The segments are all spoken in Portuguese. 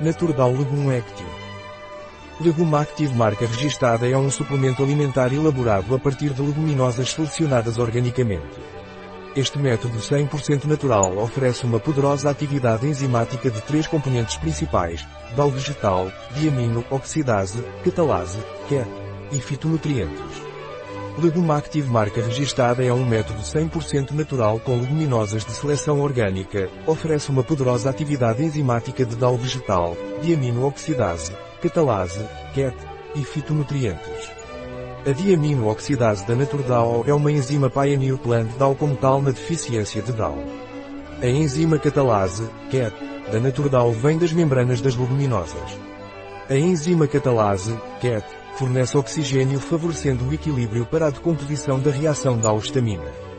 Naturdal Legume Active. Legume Active marca registada é um suplemento alimentar elaborado a partir de leguminosas selecionadas organicamente. Este método 100% natural oferece uma poderosa atividade enzimática de três componentes principais, DAL vegetal, diamino, oxidase, catalase, QE e fitonutrientes. Legume Active marca registada é um método 100% natural com leguminosas de seleção orgânica, oferece uma poderosa atividade enzimática de DAL vegetal, diamino-oxidase, catalase, QET e fitonutrientes. A diamino-oxidase da NaturDAO é uma enzima Pioneer Plant DAO como tal na deficiência de DAO. A enzima catalase, QET, da NaturDAO vem das membranas das leguminosas. A enzima catalase, QET, fornece oxigênio favorecendo o equilíbrio para a decomposição da reação da austamina.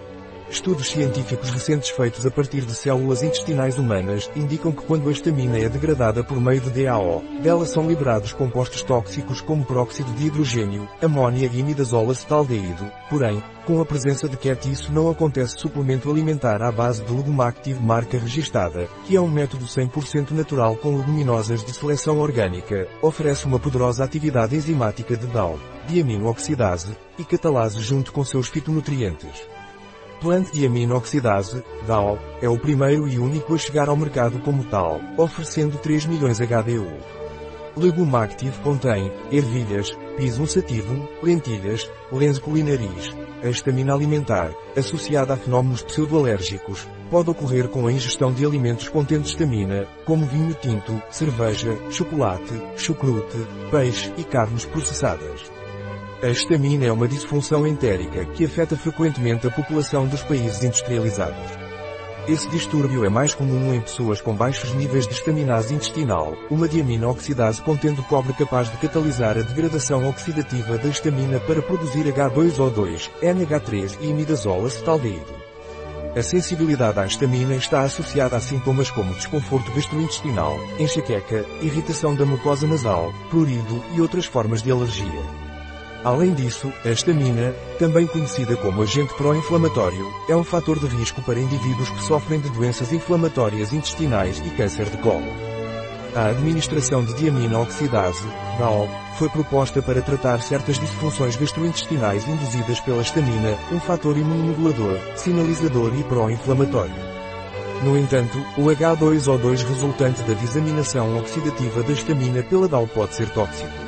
Estudos científicos recentes feitos a partir de células intestinais humanas indicam que quando a estamina é degradada por meio de DAO, dela são liberados compostos tóxicos como peróxido de hidrogênio, amônia e imidazol acetaldeído. Porém, com a presença de QET isso não acontece suplemento alimentar à base de Legumactive marca registada, que é um método 100% natural com leguminosas de seleção orgânica, oferece uma poderosa atividade enzimática de DAO, diamino-oxidase, e catalase junto com seus fitonutrientes. Plant Diamino Oxidase, DAO, é o primeiro e único a chegar ao mercado como tal, oferecendo 3 milhões HDU. Legume Active contém ervilhas, pisum sativum, lentilhas, lenze culinaris. A estamina alimentar, associada a fenómenos pseudoalérgicos, pode ocorrer com a ingestão de alimentos contendo estamina, como vinho tinto, cerveja, chocolate, chucrute, peixe e carnes processadas. A estamina é uma disfunção entérica que afeta frequentemente a população dos países industrializados. Esse distúrbio é mais comum em pessoas com baixos níveis de estaminase intestinal, uma diamina oxidase contendo cobre capaz de catalisar a degradação oxidativa da estamina para produzir H2O2, NH3 e imidazol acetaldeído. A sensibilidade à estamina está associada a sintomas como desconforto gastrointestinal, enxaqueca, irritação da mucosa nasal, prurido e outras formas de alergia. Além disso, a estamina, também conhecida como agente pró-inflamatório, é um fator de risco para indivíduos que sofrem de doenças inflamatórias intestinais e câncer de colo. A administração de diamina oxidase, DAO, foi proposta para tratar certas disfunções gastrointestinais induzidas pela estamina, um fator imunomodulador, sinalizador e pró-inflamatório. No entanto, o H2O2 resultante da disaminação oxidativa da estamina pela DAO pode ser tóxico.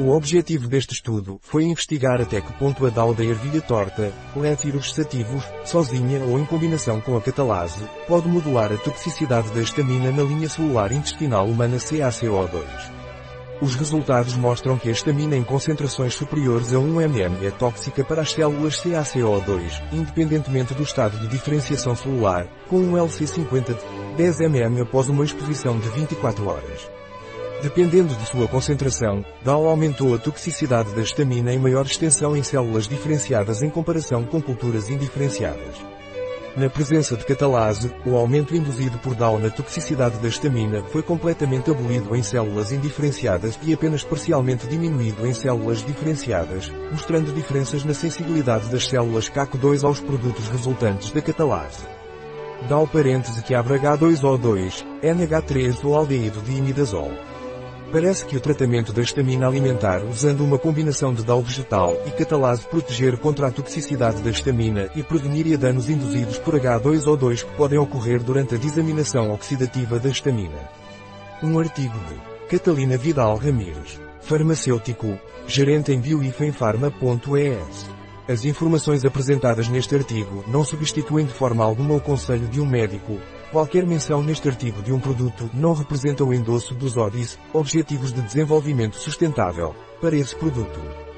O objetivo deste estudo foi investigar até que ponto a DAO da ervilha torta, létiros sativos, sozinha ou em combinação com a catalase, pode modular a toxicidade da estamina na linha celular intestinal humana CaCO2. Os resultados mostram que a estamina em concentrações superiores a 1 mm é tóxica para as células CaCO2, independentemente do estado de diferenciação celular, com um LC50 de 10 mm após uma exposição de 24 horas. Dependendo de sua concentração, DAO aumentou a toxicidade da estamina em maior extensão em células diferenciadas em comparação com culturas indiferenciadas. Na presença de catalase, o aumento induzido por DAO na toxicidade da estamina foi completamente abolido em células indiferenciadas e apenas parcialmente diminuído em células diferenciadas, mostrando diferenças na sensibilidade das células CAC2 aos produtos resultantes da catalase. DAO parêntese que abre H2O2, NH3 ou aldeído de imidazol. Parece que o tratamento da estamina alimentar usando uma combinação de DAO vegetal e catalase proteger contra a toxicidade da estamina e preveniria danos induzidos por H2O2 que podem ocorrer durante a disaminação oxidativa da estamina. Um artigo de Catalina Vidal Ramírez, farmacêutico, gerente em bioifenfarma.es. As informações apresentadas neste artigo não substituem de forma alguma o conselho de um médico, Qualquer menção neste artigo de um produto não representa o endosso dos ODIs, Objetivos de Desenvolvimento Sustentável, para esse produto.